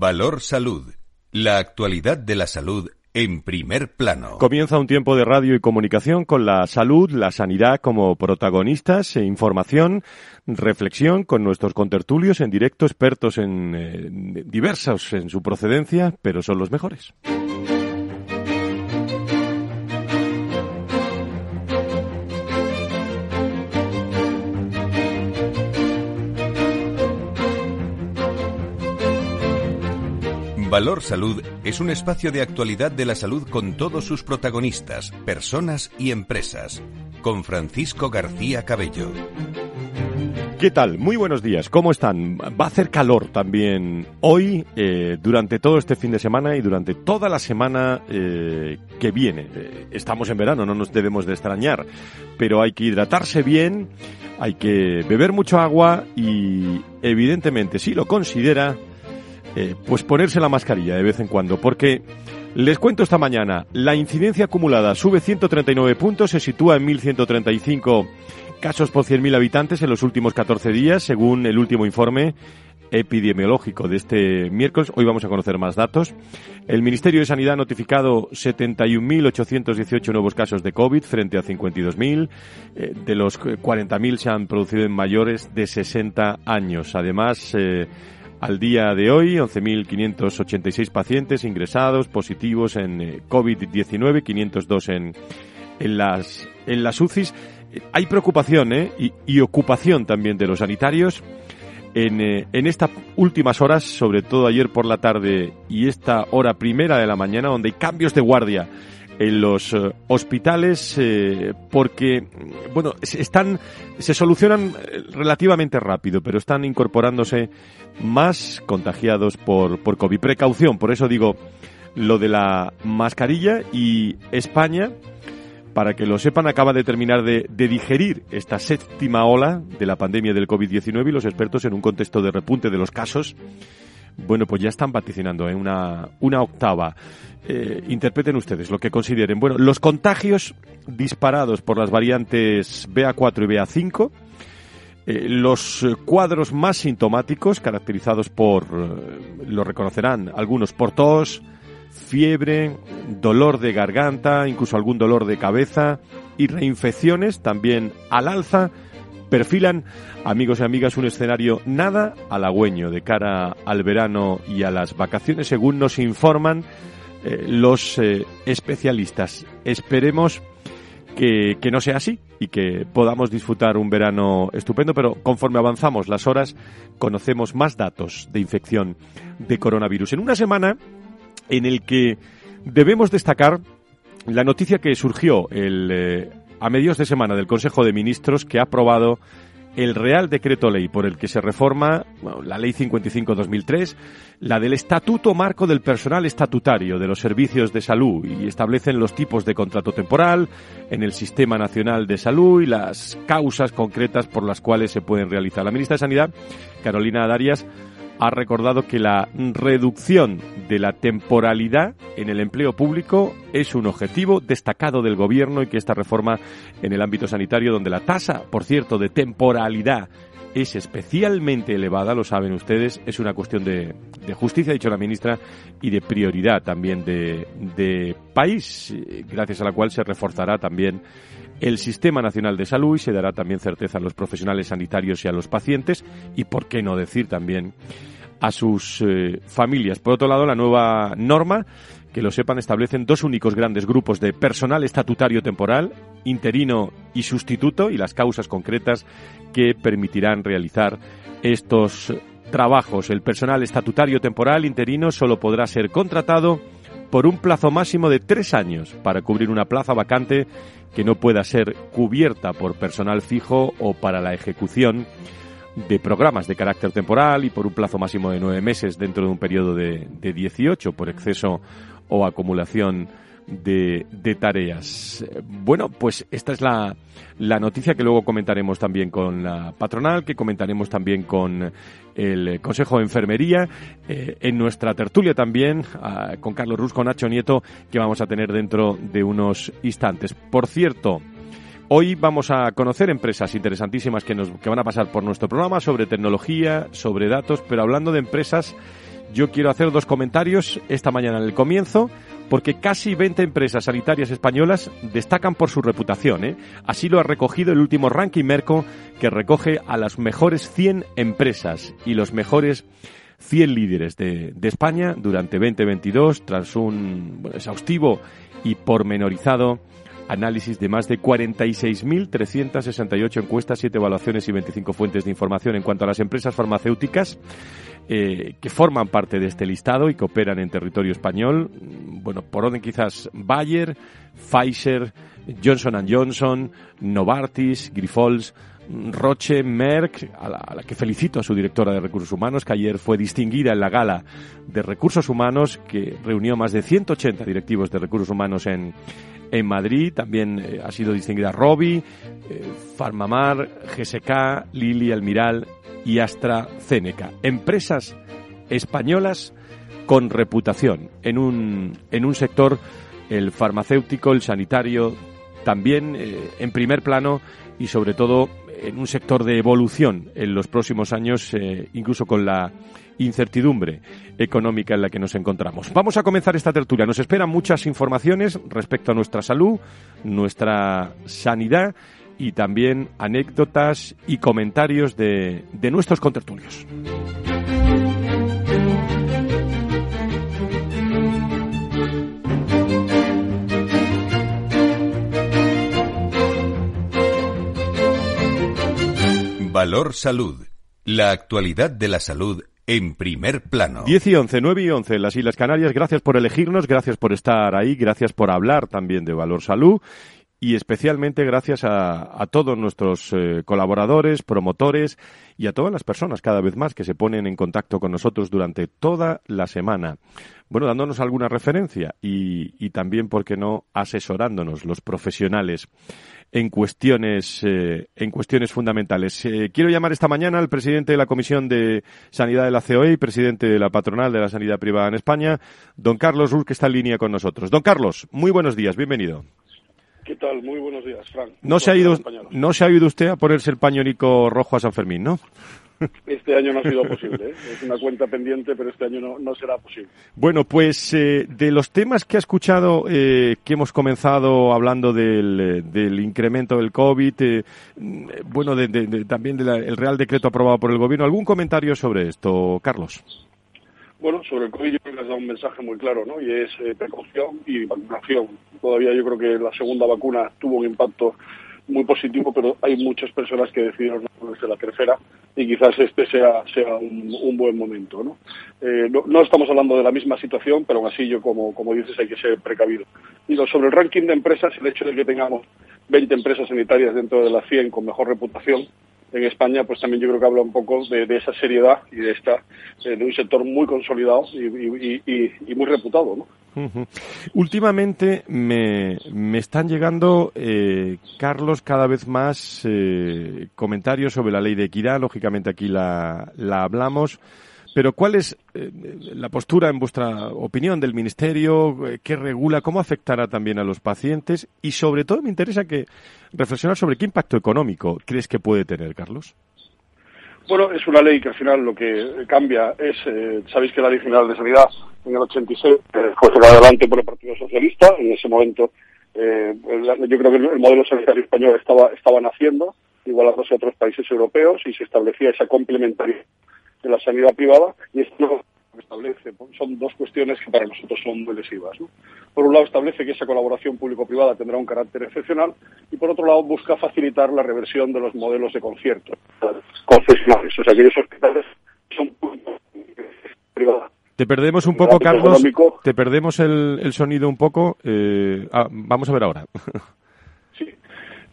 Valor Salud. La actualidad de la salud en primer plano. Comienza un tiempo de radio y comunicación con la salud, la sanidad como protagonistas, e información, reflexión con nuestros contertulios en directo, expertos en eh, diversos en su procedencia, pero son los mejores. Valor Salud es un espacio de actualidad de la salud con todos sus protagonistas, personas y empresas. Con Francisco García Cabello. ¿Qué tal? Muy buenos días. ¿Cómo están? Va a hacer calor también hoy, eh, durante todo este fin de semana y durante toda la semana eh, que viene. Eh, estamos en verano, no nos debemos de extrañar, pero hay que hidratarse bien, hay que beber mucho agua y, evidentemente, si lo considera, eh, pues ponerse la mascarilla de vez en cuando, porque les cuento esta mañana, la incidencia acumulada sube 139 puntos, se sitúa en 1.135 casos por 100.000 habitantes en los últimos 14 días, según el último informe epidemiológico de este miércoles. Hoy vamos a conocer más datos. El Ministerio de Sanidad ha notificado 71.818 nuevos casos de COVID frente a 52.000. Eh, de los 40.000 se han producido en mayores de 60 años. Además, eh, al día de hoy, 11.586 pacientes ingresados positivos en eh, COVID-19, 502 en, en, las, en las UCIs. Hay preocupación ¿eh? y, ocupación también de los sanitarios. En, eh, en estas últimas horas, sobre todo ayer por la tarde y esta hora primera de la mañana, donde hay cambios de guardia en los eh, hospitales eh, porque, bueno, están, se solucionan eh, relativamente rápido, pero están incorporándose más contagiados por, por COVID. Precaución, por eso digo lo de la mascarilla y España, para que lo sepan, acaba de terminar de, digerir esta séptima ola de la pandemia del COVID-19 y los expertos en un contexto de repunte de los casos bueno, pues ya están vaticinando en una, una octava. Eh, interpreten ustedes lo que consideren. Bueno, los contagios disparados por las variantes BA4 y BA5, eh, los cuadros más sintomáticos, caracterizados por, eh, lo reconocerán algunos, por tos, fiebre, dolor de garganta, incluso algún dolor de cabeza y reinfecciones también al alza, perfilan, amigos y amigas, un escenario nada halagüeño de cara al verano y a las vacaciones, según nos informan eh, los eh, especialistas. Esperemos que, que, no sea así y que podamos disfrutar un verano estupendo, pero conforme avanzamos las horas, conocemos más datos de infección de coronavirus. En una semana en el que debemos destacar la noticia que surgió el eh, a medios de semana del Consejo de Ministros que ha aprobado el Real Decreto Ley por el que se reforma la Ley 55-2003, la del Estatuto Marco del Personal Estatutario de los Servicios de Salud y establecen los tipos de contrato temporal en el Sistema Nacional de Salud y las causas concretas por las cuales se pueden realizar. La ministra de Sanidad, Carolina Darias, ha recordado que la reducción de la temporalidad en el empleo público es un objetivo destacado del Gobierno y que esta reforma en el ámbito sanitario, donde la tasa, por cierto, de temporalidad es especialmente elevada, lo saben ustedes, es una cuestión de, justicia, ha dicho la ministra, y de prioridad también de, país, gracias a la cual se reforzará también el Sistema Nacional de Salud y se dará también certeza a los profesionales sanitarios y a los pacientes y, por qué no decir también, a sus eh, familias. Por otro lado, la nueva norma, que lo sepan, establecen dos únicos grandes grupos de personal estatutario temporal, interino y sustituto, y las causas concretas que permitirán realizar estos trabajos. El personal estatutario temporal interino solo podrá ser contratado por un plazo máximo de tres años para cubrir una plaza vacante que no pueda ser cubierta por personal fijo o para la ejecución de programas de carácter temporal y por un plazo máximo de nueve meses dentro de un periodo de, de 18 por exceso o acumulación de, tareas. Bueno, pues esta es la, la, noticia que luego comentaremos también con la patronal, que comentaremos también con el Consejo de Enfermería, eh, en nuestra tertulia también uh, con Carlos Ruz, con Nacho Nieto, que vamos a tener dentro de unos instantes. Por cierto, Hoy vamos a conocer empresas interesantísimas que, nos, que van a pasar por nuestro programa sobre tecnología, sobre datos, pero hablando de empresas yo quiero hacer dos comentarios esta mañana en el comienzo, porque casi 20 empresas sanitarias españolas destacan por su reputación. ¿eh? Así lo ha recogido el último ranking Merco, que recoge a las mejores 100 empresas y los mejores 100 líderes de, España durante 2022, tras un exhaustivo y pormenorizado análisis de más de 46.368 encuestas, 7 evaluaciones y 25 fuentes de información en cuanto a las empresas farmacéuticas eh, que forman parte de este listado y que operan en territorio español. Bueno, por orden quizás Bayer, Pfizer, Johnson Johnson, Novartis, Grifols, Roche, Merck, a la, que felicito a su directora de recursos humanos, que ayer fue distinguida en la gala de recursos humanos, que reunió más de 180 directivos de recursos humanos en, en Madrid. También eh, ha sido distinguida Robi, eh, Farmamar, GSK, Lili, Almiral y AstraZeneca. Empresas españolas con reputación en un, en un sector, el farmacéutico, el sanitario, también eh, en primer plano y sobre todo en un sector de evolución en los próximos años, eh, incluso con la incertidumbre económica en la que nos encontramos. Vamos a comenzar esta tertulia. Nos esperan muchas informaciones respecto a nuestra salud, nuestra sanidad y también anécdotas y comentarios de, de nuestros contertulios. Valor Salud. La actualidad de la salud en primer plano. 10 y 11, 9 y 11 en las Islas Canarias. Gracias por elegirnos, gracias por estar ahí, gracias por hablar también de Valor Salud y especialmente gracias a, a todos nuestros eh, colaboradores, promotores y a todas las personas cada vez más que se ponen en contacto con nosotros durante toda la semana. Bueno, dándonos alguna referencia y, y también, ¿por qué no?, asesorándonos los profesionales en cuestiones, eh, en cuestiones fundamentales. Eh, quiero llamar esta mañana al presidente de la Comisión de Sanidad de la COE y presidente de la Patronal de la Sanidad Privada en España, don Carlos Ruz, que está en línea con nosotros. Don Carlos, muy buenos días, bienvenido. ¿Qué tal? Muy buenos días, Frank. No se, ha ido, no se ha ido usted a ponerse el pañonico rojo a San Fermín, ¿no? Este año no ha sido posible. ¿eh? Es una cuenta pendiente, pero este año no, no será posible. Bueno, pues eh, de los temas que ha escuchado, eh, que hemos comenzado hablando del, del incremento del COVID, eh, bueno, de, de, de, también del Real Decreto aprobado por el Gobierno, ¿algún comentario sobre esto, Carlos? Bueno, sobre el COVID yo creo que has dado un mensaje muy claro, ¿no? Y es eh, precaución y vacunación. Todavía yo creo que la segunda vacuna tuvo un impacto muy positivo, pero hay muchas personas que decidieron no ponerse la tercera y quizás este sea, sea un, buen momento. ¿no? Eh, ¿no? ¿no? estamos hablando de la misma situación, pero aún así yo, como, como dices, hay que ser precavido. Y lo, sobre el ranking de empresas, el hecho de que tengamos 20 empresas sanitarias dentro de las 100 con mejor reputación, en España, pues también yo creo que habla un poco de, esa seriedad y de esta eh, de un sector muy consolidado y, muy reputado, ¿no? Últimamente me, me, están llegando, eh, Carlos, cada vez más eh, comentarios sobre la ley de equidad. Lógicamente aquí la, la hablamos. Pero ¿cuál es eh, la postura, en vuestra opinión, del Ministerio? Eh, ¿Qué regula? ¿Cómo afectará también a los pacientes? Y sobre todo me interesa que reflexionar sobre qué impacto económico crees que puede tener, Carlos. Bueno, es una ley que al final lo que cambia es, eh, sabéis que la Ley General de Sanidad en el 86 eh, fue sacada adelante por el Partido Socialista. En ese momento, eh, yo creo que el modelo sanitario español estaba, estaba naciendo, igualándose a otros países europeos, y se establecía esa complementariedad de la sanidad privada, y esto establece son dos cuestiones que para nosotros son muy lesivas. ¿no? Por un lado, establece que esa colaboración público-privada tendrá un carácter excepcional y, por otro lado, busca facilitar la reversión de los modelos de concierto concesionales, o sea, aquellos hospitales son privados. Te perdemos un poco, Carlos. Económico. Te perdemos el, el sonido un poco. Eh, ah, vamos a ver ahora.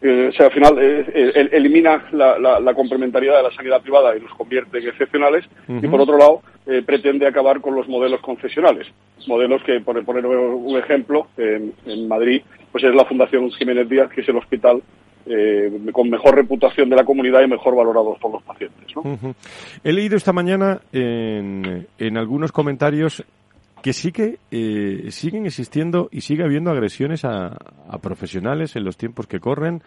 Eh, o sea, al final eh, eh, elimina la, la, la, complementariedad de la sanidad privada y los convierte en excepcionales. Uh -huh. Y por otro lado, eh, pretende acabar con los modelos concesionales. Modelos que, por poner un ejemplo, en, en Madrid, pues es la Fundación Jiménez Díaz, que es el hospital eh, con mejor reputación de la comunidad y mejor valorados por los pacientes. ¿no? Uh -huh. He leído esta mañana en, en algunos comentarios que sí que eh, siguen existiendo y sigue habiendo agresiones a, a, profesionales en los tiempos que corren.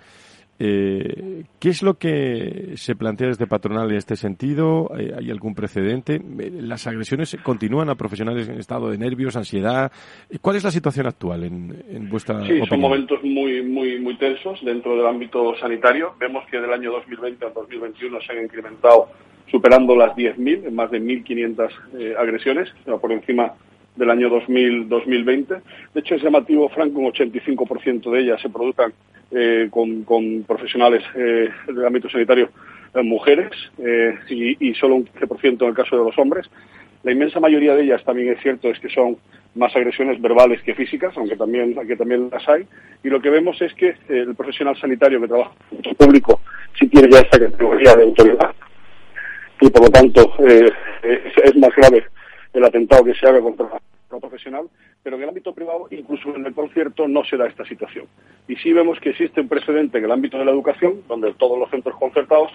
Eh, ¿Qué es lo que se plantea desde patronal en este sentido? ¿Hay algún precedente? ¿Las agresiones continúan a profesionales en estado de nervios, ansiedad? ¿Cuál es la situación actual en, en vuestra Sí, son momentos muy, muy, muy tensos dentro del ámbito sanitario. Vemos que del año 2020 al 2021 se han incrementado superando las 10.000, en más de 1.500 eh, agresiones, por encima del año 2000, 2020. De hecho, es llamativo, Franco, un 85% de ellas se produzcan eh, con, profesionales eh, del ámbito sanitario eh, mujeres eh, y, solo un 15% en el caso de los hombres. La inmensa mayoría de ellas también es cierto es que son más agresiones verbales que físicas, aunque también, aunque también las hay. Y lo que vemos es que el profesional sanitario que trabaja en el público sí tiene ya esta categoría de autoridad y por lo tanto eh, es, más grave el atentado que se haga contra la profesional, pero en el ámbito privado, incluso en el concierto, no se da esta situación. Y sí vemos que existe un precedente en el ámbito de la educación, donde todos los centros concertados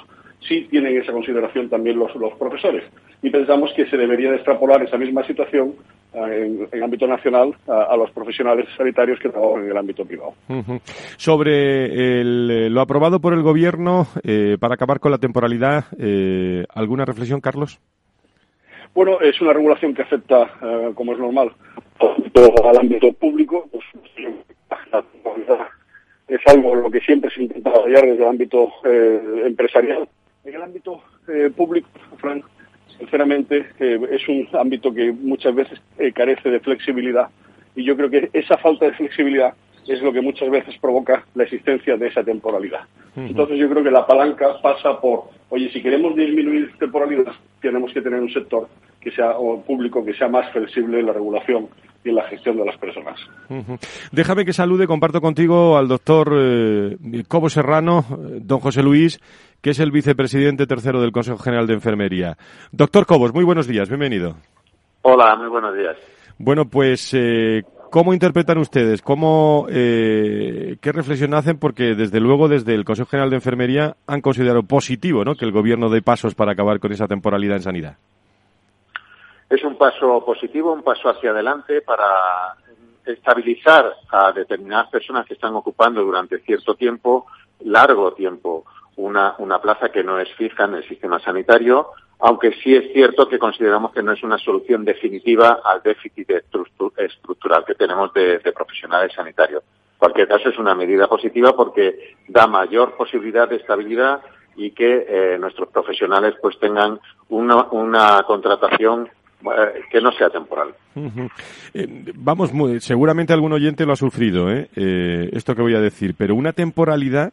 sí tienen esa consideración también los, profesores. Y pensamos que se debería de extrapolar esa misma situación en, en, ámbito nacional a, los profesionales sanitarios que trabajan en el ámbito privado. Sobre el, lo aprobado por el Gobierno eh, para acabar con la temporalidad, eh, ¿alguna reflexión, Carlos? Bueno, es una regulación que afecta, uh, como es normal, todo al ámbito público. Pues, es algo lo que siempre se intenta hallar desde el ámbito eh, empresarial. En el ámbito eh, público, Frank, sinceramente, eh, es un ámbito que muchas veces eh, carece de flexibilidad y yo creo que esa falta de flexibilidad es lo que muchas veces provoca la existencia de esa temporalidad. Uh -huh. Entonces yo creo que la palanca pasa por, oye, si queremos disminuir temporalidad, tenemos que tener un sector que sea o público que sea más flexible en la regulación y en la gestión de las personas. Uh -huh. Déjame que salude, comparto contigo al doctor eh, Cobo Serrano, don José Luis, que es el vicepresidente tercero del Consejo General de Enfermería. Doctor Cobos, muy buenos días, bienvenido. Hola, muy buenos días. Bueno, pues, eh, ¿cómo interpretan ustedes? ¿Cómo, eh, ¿Qué reflexión hacen? Porque, desde luego, desde el Consejo General de Enfermería han considerado positivo ¿no? que el Gobierno dé pasos para acabar con esa temporalidad en sanidad. Es un paso positivo, un paso hacia adelante para estabilizar a determinadas personas que están ocupando durante cierto tiempo, largo tiempo, una, una plaza que no es fija en el sistema sanitario, aunque sí es cierto que consideramos que no es una solución definitiva al déficit estructural que tenemos de, profesionales sanitarios. En cualquier caso, es una medida positiva porque da mayor posibilidad de estabilidad y que eh, nuestros profesionales pues tengan una, una contratación eh, que no sea temporal. Eh, vamos, muy, seguramente algún oyente lo ha sufrido, ¿eh? ¿eh? esto que voy a decir, pero una temporalidad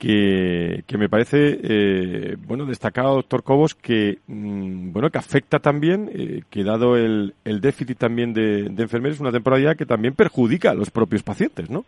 que, que me parece, eh, bueno, destacado, doctor Cobos, que, mmm, bueno, que afecta también, eh, que dado el, el déficit también de enfermeros, una temporalidad que también perjudica a los propios pacientes, ¿no?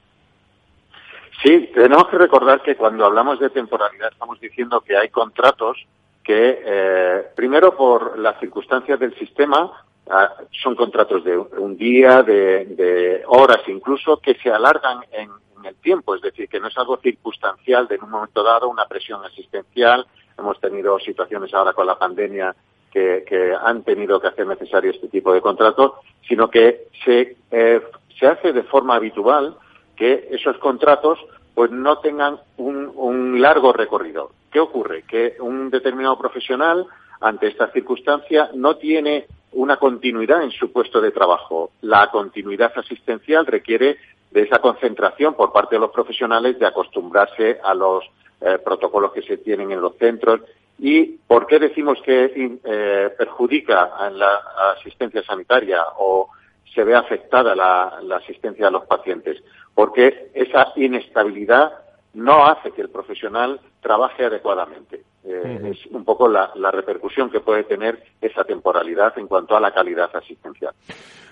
Sí, tenemos que recordar que cuando hablamos de temporalidad estamos diciendo que hay contratos que, eh, primero por las circunstancias del sistema, uh, son contratos de un día, de, de, horas incluso, que se alargan en, en, el tiempo, es decir, que no es algo circunstancial de en un momento dado una presión asistencial. Hemos tenido situaciones ahora con la pandemia que, que han tenido que hacer necesario este tipo de contratos, sino que se, eh, se hace de forma habitual que esos contratos pues no tengan un, largo recorrido. ¿Qué ocurre? Que un determinado profesional, ante esta circunstancia, no tiene una continuidad en su puesto de trabajo. La continuidad asistencial requiere de esa concentración por parte de los profesionales de acostumbrarse a los eh, protocolos que se tienen en los centros. ¿Y por qué decimos que eh, perjudica en la asistencia sanitaria o se ve afectada la, la asistencia a los pacientes? Porque esa inestabilidad no hace que el profesional trabaje adecuadamente. Eh, uh -huh. Es un poco la, la, repercusión que puede tener esa temporalidad en cuanto a la calidad asistencial.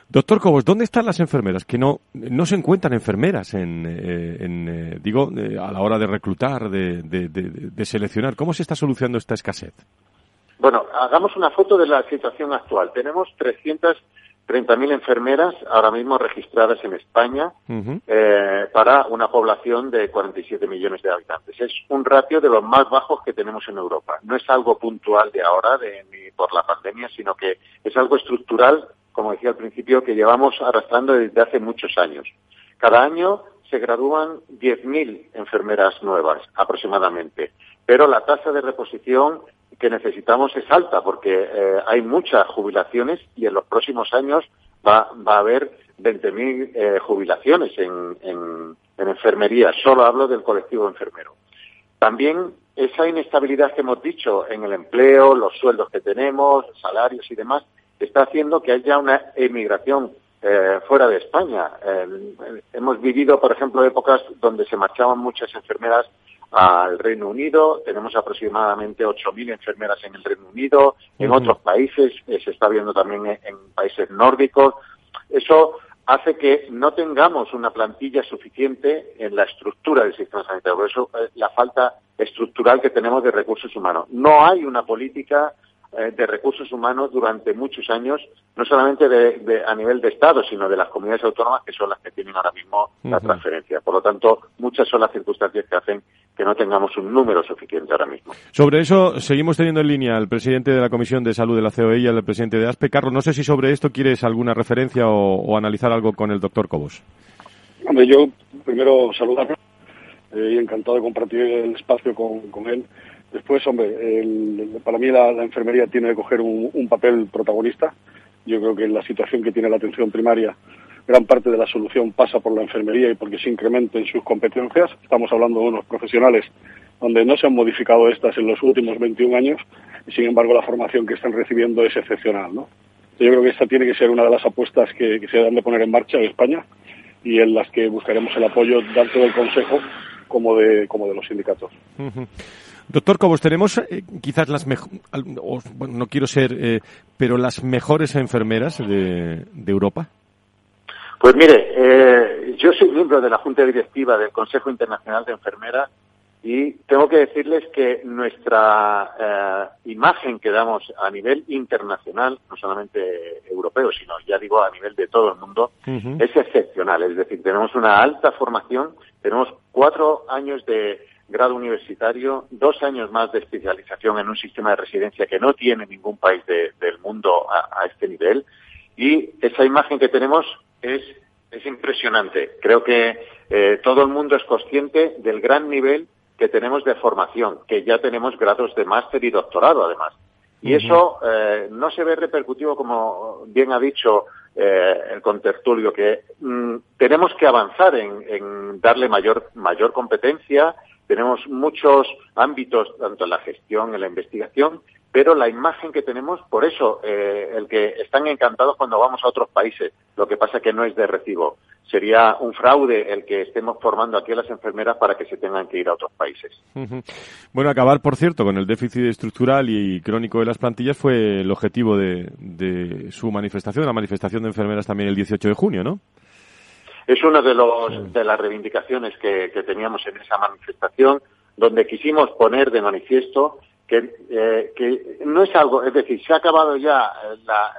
Doctor Cobos, ¿dónde están las enfermeras? Que no, no se encuentran enfermeras en, eh, en eh, digo, a la hora de reclutar, de, de, de, de, seleccionar. ¿Cómo se está solucionando esta escasez? Bueno, hagamos una foto de la situación actual. Tenemos 300 30.000 enfermeras ahora mismo registradas en España uh -huh. eh, para una población de 47 millones de habitantes. Es un ratio de los más bajos que tenemos en Europa. No es algo puntual de ahora, de, ni por la pandemia, sino que es algo estructural, como decía al principio, que llevamos arrastrando desde hace muchos años. Cada año se gradúan 10.000 enfermeras nuevas aproximadamente, pero la tasa de reposición que necesitamos es alta porque eh, hay muchas jubilaciones y en los próximos años va, va a haber 20.000 eh, jubilaciones en, en, en enfermería. Solo hablo del colectivo enfermero. También esa inestabilidad que hemos dicho en el empleo, los sueldos que tenemos, salarios y demás, está haciendo que haya una emigración eh, fuera de España. Eh, hemos vivido, por ejemplo, épocas donde se marchaban muchas enfermeras al Reino Unido. Tenemos aproximadamente 8.000 enfermeras en el Reino Unido. En otros países eh, se está viendo también en, en países nórdicos. Eso hace que no tengamos una plantilla suficiente en la estructura del sistema sanitario. Por eso eh, la falta estructural que tenemos de recursos humanos. No hay una política eh, de recursos humanos durante muchos años, no solamente de, de, a nivel de Estado, sino de las comunidades autónomas que son las que tienen ahora mismo la uh -huh. transferencia. Por lo tanto, muchas son las circunstancias que hacen que no tengamos un número suficiente ahora mismo. Sobre eso, seguimos teniendo en línea al presidente de la Comisión de Salud de la COE y al presidente de ASPE. Carlos, no sé si sobre esto quieres alguna referencia o, o analizar algo con el doctor Cobos. Hombre, yo primero saludarlo eh, y encantado de compartir el espacio con, con él. Después, hombre, el, para mí la, enfermería tiene que coger un, papel protagonista. Yo creo que en la situación que tiene la atención primaria, gran parte de la solución pasa por la enfermería y porque se incrementen sus competencias. Estamos hablando de unos profesionales donde no se han modificado estas en los últimos 21 años y, sin embargo, la formación que están recibiendo es excepcional, ¿no? Yo creo que esta tiene que ser una de las apuestas que, que se han de poner en marcha en España y en las que buscaremos el apoyo tanto del Consejo como de, como de los sindicatos. Doctor Cobos, tenemos eh, quizás las mejores, bueno, no quiero ser, eh, pero las mejores enfermeras de, de Europa. Pues mire, eh, yo soy miembro de la Junta Directiva del Consejo Internacional de Enfermeras y tengo que decirles que nuestra eh, imagen que damos a nivel internacional, no solamente europeo, sino ya digo a nivel de todo el mundo, uh -huh. es excepcional. Es decir, tenemos una alta formación, tenemos cuatro años de grado universitario, dos años más de especialización en un sistema de residencia que no tiene ningún país de, del mundo a, a, este nivel. Y esa imagen que tenemos es, es impresionante. Creo que eh, todo el mundo es consciente del gran nivel que tenemos de formación, que ya tenemos grados de máster y doctorado además. Y uh -huh. eso eh, no se ve repercutivo, como bien ha dicho eh, el contertulio, que mm, tenemos que avanzar en, en darle mayor, mayor competencia, tenemos muchos ámbitos, tanto en la gestión, en la investigación, pero la imagen que tenemos, por eso, eh, el que están encantados cuando vamos a otros países, lo que pasa que no es de recibo. Sería un fraude el que estemos formando aquí a las enfermeras para que se tengan que ir a otros países. Bueno, acabar, por cierto, con el déficit estructural y crónico de las plantillas fue el objetivo de su manifestación, la manifestación de enfermeras también el 18 de junio, ¿no? Es una de, los, de las reivindicaciones que, que, teníamos en esa manifestación, donde quisimos poner de manifiesto que, eh, que no es algo, es decir, se ha acabado ya la,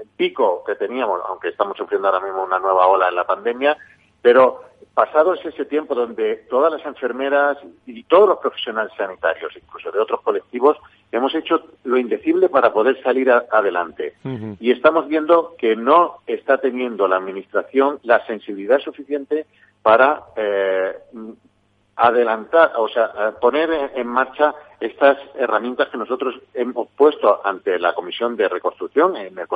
el pico que teníamos, aunque estamos sufriendo ahora mismo una nueva ola en la pandemia, pero pasado ese tiempo donde todas las enfermeras y todos los profesionales sanitarios, incluso de otros colectivos, hemos hecho lo indecible para poder salir a, adelante. Uh -huh. Y estamos viendo que no está teniendo la Administración la sensibilidad suficiente para eh, adelantar, o sea, poner en marcha estas herramientas que nosotros hemos puesto ante la Comisión de Reconstrucción en el,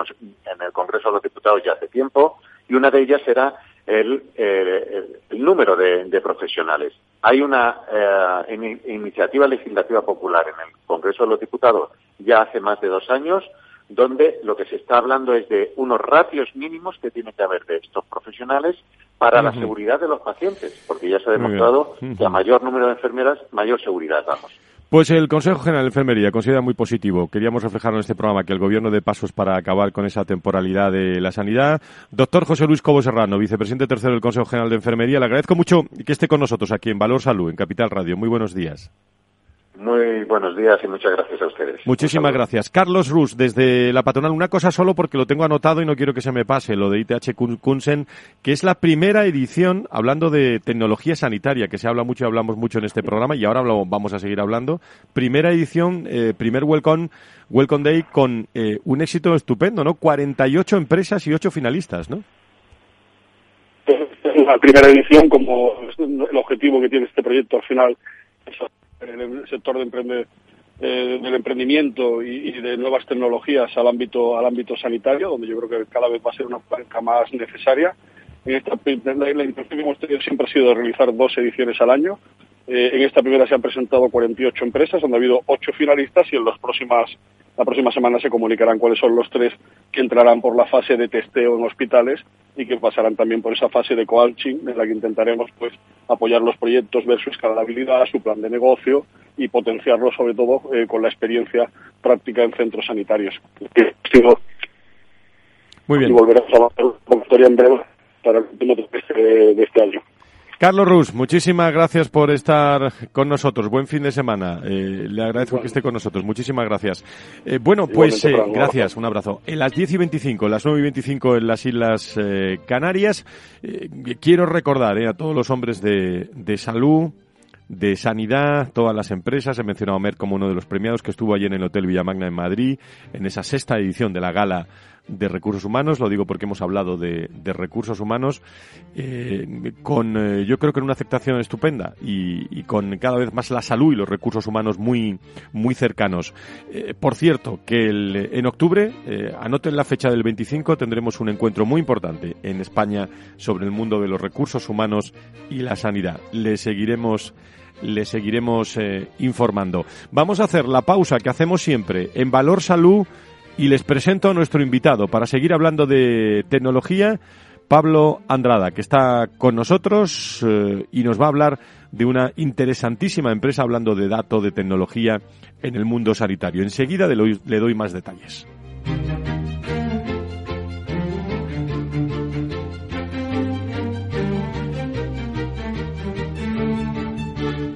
en el Congreso de los Diputados ya hace tiempo, y una de ellas será el, el, el número de, de, profesionales. Hay una eh, in, iniciativa legislativa popular en el Congreso de los Diputados ya hace más de dos años, donde lo que se está hablando es de unos ratios mínimos que tiene que haber de estos profesionales para uh -huh. la seguridad de los pacientes, porque ya se ha demostrado uh -huh. que a mayor número de enfermeras, mayor seguridad damos. Pues el Consejo General de Enfermería considera muy positivo. Queríamos reflejarlo en este programa que el Gobierno de pasos para acabar con esa temporalidad de la sanidad. Doctor José Luis Cobo Serrano, vicepresidente tercero del Consejo General de Enfermería, le agradezco mucho que esté con nosotros aquí en Valor Salud, en Capital Radio. Muy buenos días. Muy buenos días y muchas gracias a ustedes. Muchísimas gracias. Carlos Rus, desde la patronal, una cosa solo porque lo tengo anotado y no quiero que se me pase, lo de ITH Kunsen, que es la primera edición, hablando de tecnología sanitaria, que se habla mucho y hablamos mucho en este programa y ahora vamos a seguir hablando. Primera edición, eh, primer Welcome, Welcome Day con eh, un éxito estupendo, ¿no? 48 empresas y 8 finalistas, ¿no? la primera edición, como el objetivo que tiene este proyecto al final es el sector de emprende, eh, del emprendimiento y, de nuevas tecnologías al ámbito al ámbito sanitario, donde yo creo que cada vez va a ser una banca más necesaria. En esta, la intención que hemos tenido siempre ha sido realizar dos ediciones al año. Eh, en esta primera se han presentado 48 empresas, donde ha habido ocho finalistas y en las próximas la próxima semana se comunicarán cuáles son los tres que entrarán por la fase de testeo en hospitales y que pasarán también por esa fase de coaching en la que intentaremos pues apoyar los proyectos, ver su escalabilidad, su plan de negocio y potenciarlo sobre todo eh, con la experiencia práctica en centros sanitarios. Muy bien. Y volveremos a la convocatoria en breve para el último de este año. Carlos Rus, muchísimas gracias por estar con nosotros. Buen fin de semana. Eh, le agradezco que esté con nosotros. Muchísimas gracias. Eh, bueno, pues eh, gracias. Un abrazo. En las 10 y 25, las 9 y 25 en las Islas Canarias, quiero recordar a todos los hombres de, de salud, de sanidad, todas las empresas. He mencionado a Mer como uno de los premiados que estuvo allí en el Hotel Villamagna en Madrid, en esa sexta edición de la gala de recursos humanos, lo digo porque hemos hablado de, de recursos humanos, eh, con eh, yo creo que una aceptación estupenda y, con cada vez más la salud y los recursos humanos muy, muy cercanos. Eh, por cierto, que el, en octubre, anoten la fecha del 25, tendremos un encuentro muy importante en España sobre el mundo de los recursos humanos y la sanidad. Le seguiremos le seguiremos informando. Vamos a hacer la pausa que hacemos siempre en Valor Salud y les presento a nuestro invitado para seguir hablando de tecnología, Pablo Andrada, que está con nosotros eh, y nos va a hablar de una interesantísima empresa hablando de datos, de tecnología en el mundo sanitario. Enseguida le doy más detalles.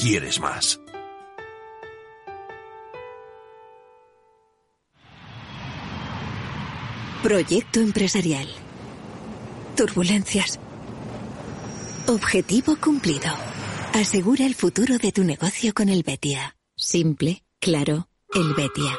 quieres más. Proyecto empresarial. Turbulencias. Objetivo cumplido. Asegura el futuro de tu negocio con el Betia. Simple, claro, el Betia.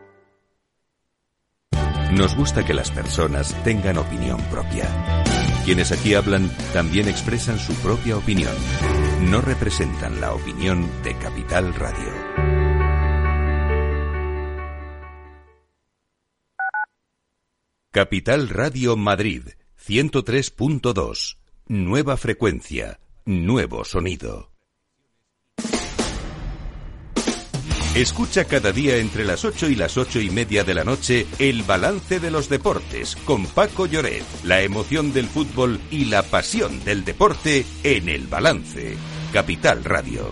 Nos gusta que las personas tengan opinión propia. Quienes aquí hablan también expresan su propia opinión. No representan la opinión de Capital Radio. Capital Radio Madrid, 103.2. Nueva frecuencia, nuevo sonido. Escucha cada día entre las 8 y las ocho y media de la noche el balance de los deportes con Paco Lloret, la emoción del fútbol y la pasión del deporte en el balance. Capital Radio.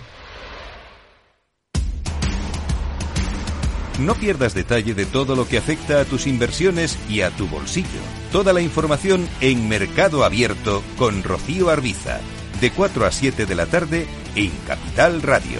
No pierdas detalle de todo lo que afecta a tus inversiones y a tu bolsillo. Toda la información en Mercado Abierto con Rocío Arbiza, de 4 a 7 de la tarde en Capital Radio.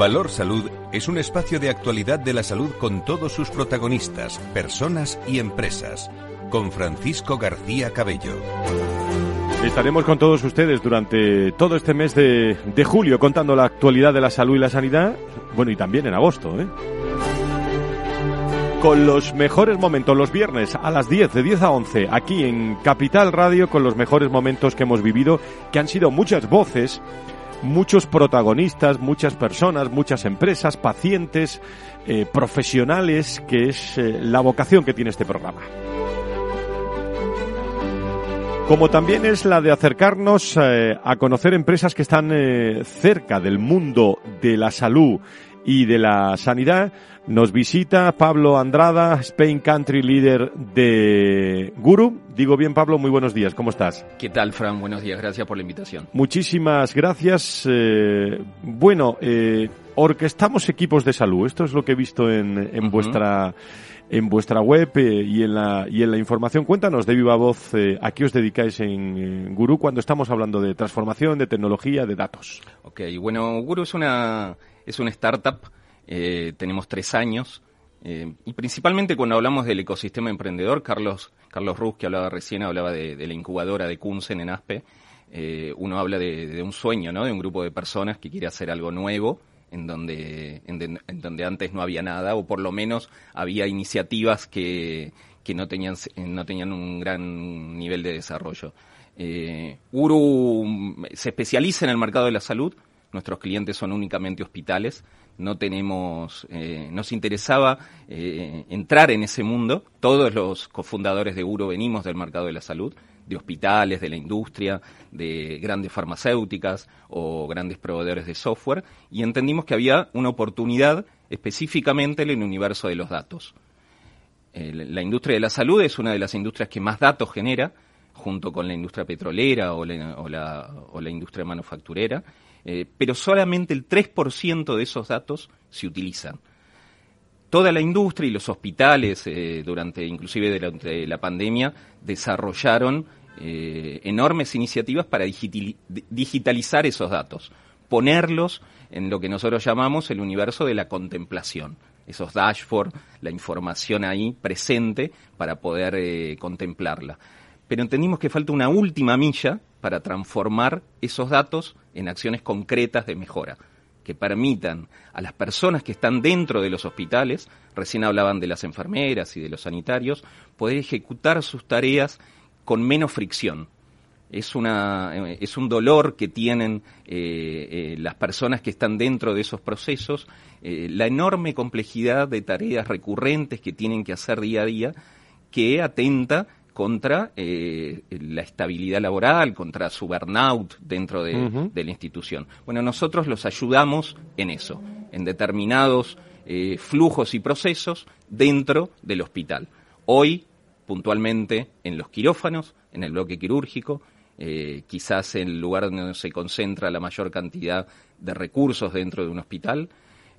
Valor Salud es un espacio de actualidad de la salud con todos sus protagonistas, personas y empresas. Con Francisco García Cabello. Estaremos con todos ustedes durante todo este mes de, julio contando la actualidad de la salud y la sanidad, bueno, y también en agosto, ¿eh? Con los mejores momentos los viernes a las 10, de 10 a 11, aquí en Capital Radio, con los mejores momentos que hemos vivido, que han sido muchas voces, muchos protagonistas, muchas personas, muchas empresas, pacientes, eh, profesionales, que es eh, la vocación que tiene este programa como también es la de acercarnos eh, a conocer empresas que están cerca del mundo de la salud y de la sanidad. Nos visita Pablo Andrada, Spain Country Leader de Guru. Digo bien, Pablo, muy buenos días. ¿Cómo estás? ¿Qué tal, Fran? Buenos días. Gracias por la invitación. Muchísimas gracias. Eh, bueno, orquestamos equipos de salud. Esto es lo que he visto en, en vuestra en vuestra web eh, y, en la, y en la información. Cuéntanos de viva voz eh, a qué os dedicáis en, Guru cuando estamos hablando de transformación, de tecnología, de datos. Ok, bueno, Guru es una, es una startup, eh, tenemos tres años. y principalmente cuando hablamos del ecosistema emprendedor, Carlos, Carlos Ruz, que hablaba recién, hablaba de, la incubadora de Kunsen en ASPE, uno habla de, de, un sueño, ¿no? De un grupo de personas que quiere hacer algo nuevo en donde, en, donde antes no había nada, o por lo menos había iniciativas que, que no, tenían, no tenían un gran nivel de desarrollo. Eh, Uru mm, se especializa en el mercado de la salud, nuestros clientes son únicamente hospitales, no tenemos, eh, nos interesaba eh, entrar en ese mundo, todos los cofundadores de Uru venimos del mercado de la salud, de hospitales, de la industria, de grandes farmacéuticas o grandes proveedores de software, y entendimos que había una oportunidad específicamente en el universo de los datos. la industria de la salud es una de las industrias que más datos genera, junto con la industria petrolera o la, industria manufacturera, eh, pero solamente el 3% de esos datos se utilizan toda la industria y los hospitales eh, durante inclusive durante la pandemia desarrollaron eh, enormes iniciativas para digitalizar esos datos, ponerlos en lo que nosotros llamamos el universo de la contemplación, esos dashboards, la información ahí presente para poder contemplarla. Pero entendimos que falta una última milla para transformar esos datos en acciones concretas de mejora que permitan a las personas que están dentro de los hospitales, recién hablaban de las enfermeras y de los sanitarios, poder ejecutar sus tareas con menos fricción. Es, una, eh, es un dolor que tienen eh, eh, las personas que están dentro de esos procesos, la enorme complejidad de tareas recurrentes que tienen que hacer día a día, que atenta contra la estabilidad laboral, contra su burnout dentro de, de, la institución. Bueno, nosotros los ayudamos en eso, en determinados flujos y procesos dentro del hospital. Hoy puntualmente en los quirófanos, en el bloque quirúrgico, eh, quizás en el lugar donde se concentra la mayor cantidad de recursos dentro de un hospital.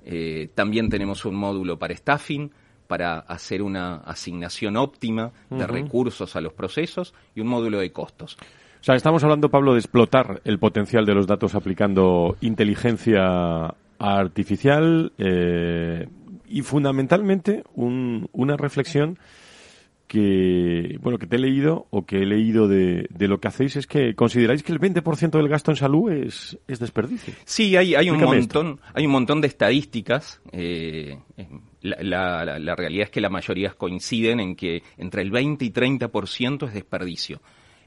Eh, también tenemos un módulo para staffing, para hacer una asignación óptima de recursos a los procesos y un módulo de costos. O sea, estamos hablando, Pablo, de explotar el potencial de los datos aplicando inteligencia artificial eh, y fundamentalmente una reflexión que, bueno, que te he leído o que he leído de, de lo que hacéis es que consideráis que el 20% del gasto en salud es, es desperdicio. Sí, hay, hay un montón, hay un montón de estadísticas. Eh, la, la, la, realidad es que la mayoría coinciden en que entre el 20 y 30% es desperdicio.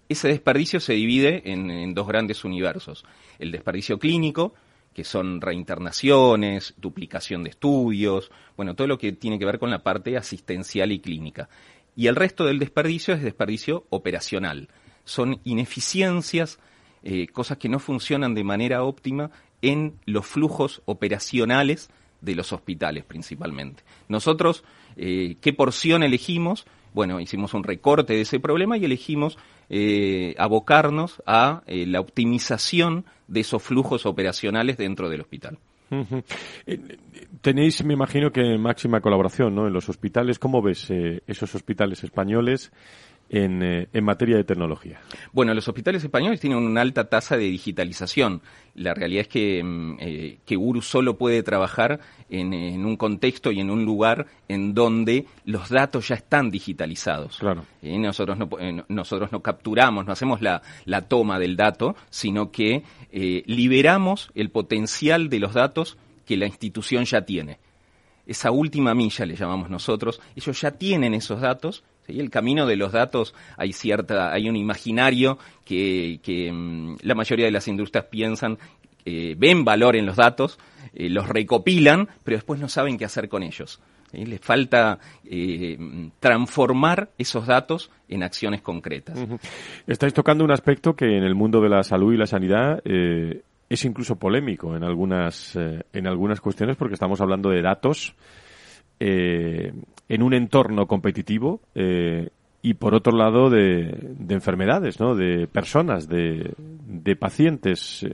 Ese desperdicio se divide en, en dos grandes universos. El desperdicio clínico, que son reinternaciones, duplicación de estudios, bueno, todo lo que tiene que ver con la parte asistencial y clínica y el resto del desperdicio es desperdicio operacional. Son ineficiencias, eh, cosas que no funcionan de manera óptima en los flujos operacionales de los hospitales principalmente. Nosotros, eh, ¿qué porción elegimos? Bueno, hicimos un recorte de ese problema y elegimos eh, abocarnos a la optimización de esos flujos operacionales dentro del hospital. Eh, tenéis, me imagino que máxima colaboración, ¿no? En los hospitales, ¿cómo ves eh, esos hospitales españoles? En, eh, en, materia de tecnología? Bueno, los hospitales españoles tienen una alta tasa de digitalización. La realidad es que, mm, eh, que URU solo puede trabajar en, en, un contexto y en un lugar en donde los datos ya están digitalizados. Claro. Eh, nosotros, no, eh, nosotros no capturamos, no hacemos la, la toma del dato, sino que eh, liberamos el potencial de los datos que la institución ya tiene. Esa última milla le llamamos nosotros, ellos ya tienen esos datos ¿sí? El camino de los datos, hay cierta, hay un imaginario que, mmm, la mayoría de las industrias piensan, eh, ven valor en los datos, eh, los recopilan, pero después no saben qué hacer con ellos. Les falta eh, transformar esos datos en acciones concretas. Estáis tocando un aspecto que en el mundo de la salud y la sanidad eh, es incluso polémico en algunas, en algunas cuestiones porque estamos hablando de datos eh, en un entorno competitivo eh, y por otro lado de, de enfermedades, ¿no? de personas, de, de pacientes.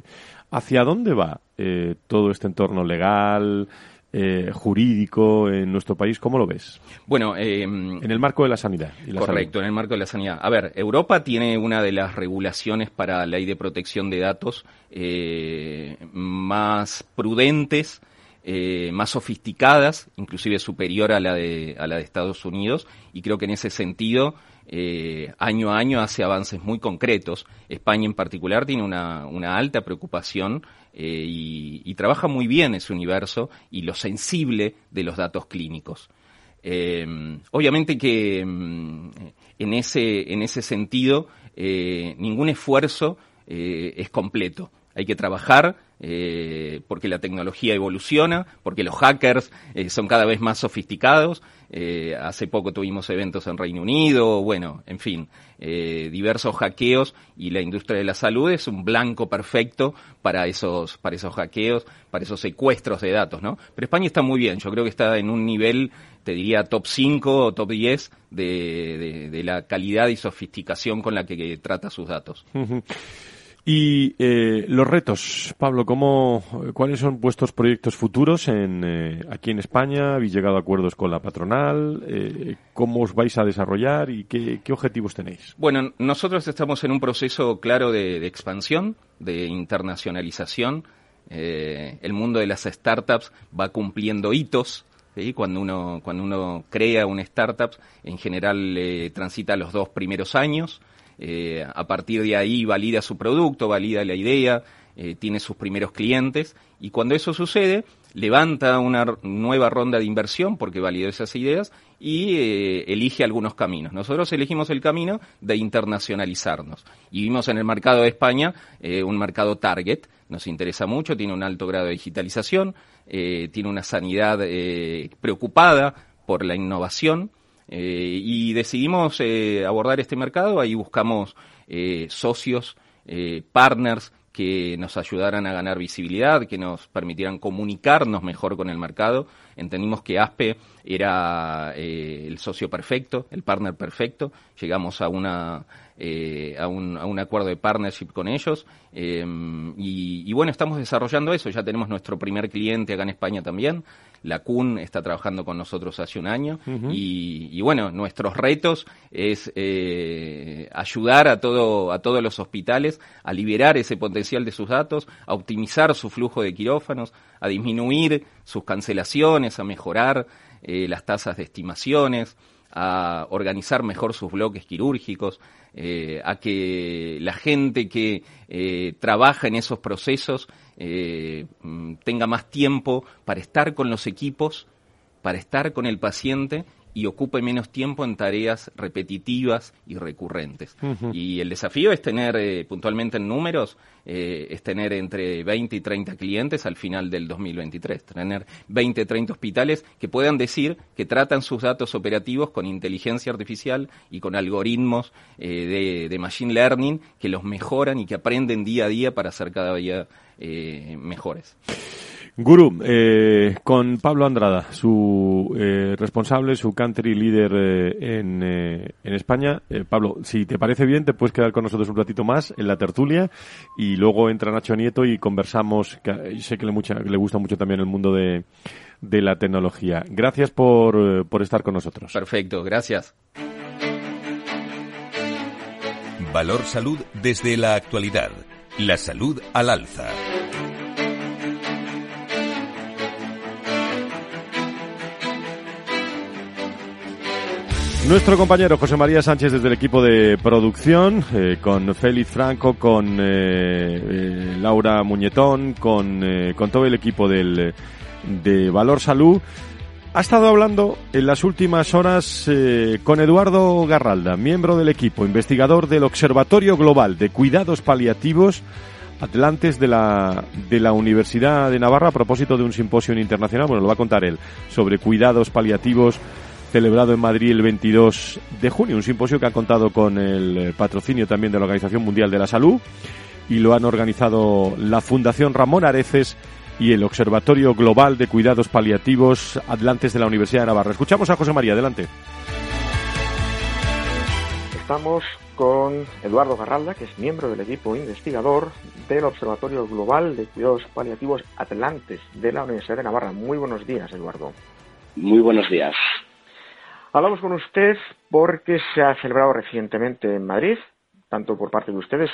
¿Hacia dónde va eh, todo este entorno legal, eh, jurídico en nuestro país? ¿Cómo lo ves? Bueno, eh, en el marco de la sanidad. Y la correcto, salud. en el marco de la sanidad. A ver, Europa tiene una de las regulaciones para ley de protección de datos más prudentes. Eh, más sofisticadas, inclusive superior a la de a la de Estados Unidos, y creo que en ese sentido eh, año a año hace avances muy concretos. España en particular tiene una, una alta preocupación eh, y, y, trabaja muy bien ese universo y lo sensible de los datos clínicos. Obviamente que mm, en, ese, en ese sentido ningún esfuerzo es completo. Hay que trabajar eh, porque la tecnología evoluciona, porque los hackers eh, son cada vez más sofisticados. Eh, hace poco tuvimos eventos en Reino Unido, bueno, en fin, eh, diversos hackeos y la industria de la salud es un blanco perfecto para esos, para esos hackeos, para esos secuestros de datos, ¿no? Pero España está muy bien, yo creo que está en un nivel, te diría, top 5 o top 10 de, de, de la calidad y sofisticación con la que, que trata sus datos. Y eh, los retos, Pablo, ¿cómo, ¿cuáles son vuestros proyectos futuros en, eh, aquí en España? ¿Habéis llegado a acuerdos con la patronal? Eh, ¿Cómo os vais a desarrollar y qué, objetivos tenéis? Bueno, nosotros estamos en un proceso claro de, expansión, de internacionalización. Eh, el mundo de las startups va cumpliendo hitos. ¿sí? Cuando, uno, cuando uno crea una startup, en general transita los dos primeros años eh, a partir de ahí valida su producto, valida la idea, eh, tiene sus primeros clientes y cuando eso sucede levanta una nueva ronda de inversión porque validó esas ideas y eh, elige algunos caminos. Nosotros elegimos el camino de internacionalizarnos y vimos en el mercado de España eh, un mercado target, nos interesa mucho, tiene un alto grado de digitalización, tiene una sanidad preocupada por la innovación, y decidimos eh, abordar este mercado, ahí buscamos eh, socios, eh, partners que nos ayudaran a ganar visibilidad, que nos permitieran comunicarnos mejor con el mercado. Entendimos que ASPE era eh, el socio perfecto, el partner perfecto. Llegamos a una eh, a, un, a un acuerdo de partnership con ellos eh, y, y, bueno, estamos desarrollando eso. Ya tenemos nuestro primer cliente acá en España también. La CUN está trabajando con nosotros hace un año uh -huh. y, y, bueno, nuestros retos es eh, ayudar a, todo, a todos los hospitales a liberar ese potencial de sus datos, a optimizar su flujo de quirófanos, a disminuir sus cancelaciones, a mejorar eh, las tasas de estimaciones, a organizar mejor sus bloques quirúrgicos, eh, a que la gente que eh, trabaja en esos procesos eh, tenga más tiempo para estar con los equipos, para estar con el paciente y ocupe menos tiempo en tareas repetitivas y recurrentes. Uh -huh. Y el desafío es tener, eh, puntualmente en números, eh, es tener entre 20 y 30 clientes al final del 2023, tener 20, 30 hospitales que puedan decir que tratan sus datos operativos con inteligencia artificial y con algoritmos eh, de, de, machine learning que los mejoran y que aprenden día a día para ser cada día eh, mejores. Guru, eh, con Pablo Andrada, su eh, responsable, su country leader eh, en, eh, en, España. Eh, Pablo, si te parece bien, te puedes quedar con nosotros un ratito más en la tertulia y luego entra Nacho Nieto y conversamos. Que sé que le, mucha, le gusta mucho también el mundo de, de la tecnología. Gracias por, por estar con nosotros. Perfecto, gracias. Valor Salud desde la actualidad. La salud al alza. Nuestro compañero José María Sánchez desde el equipo de producción, eh, con Félix Franco, con eh, eh, Laura Muñetón, con, todo el equipo del, de Valor Salud, ha estado hablando en las últimas horas con Eduardo Garralda, miembro del equipo, investigador del Observatorio Global de Cuidados Paliativos Atlantes de la, de la Universidad de Navarra a propósito de un simposio internacional, bueno, lo va a contar él, sobre cuidados paliativos celebrado en Madrid el 22 de junio, un simposio que ha contado con el patrocinio también de la Organización Mundial de la Salud y lo han organizado la Fundación Ramón Areces y el Observatorio Global de Cuidados Paliativos Atlantes de la Universidad de Navarra. Escuchamos a José María, adelante. Estamos con Eduardo Garralda, que es miembro del equipo investigador del Observatorio Global de Cuidados Paliativos Atlantes de la Universidad de Navarra. Muy buenos días, Eduardo. Muy buenos días. Hablamos con usted porque se ha celebrado recientemente en Madrid, tanto por parte de ustedes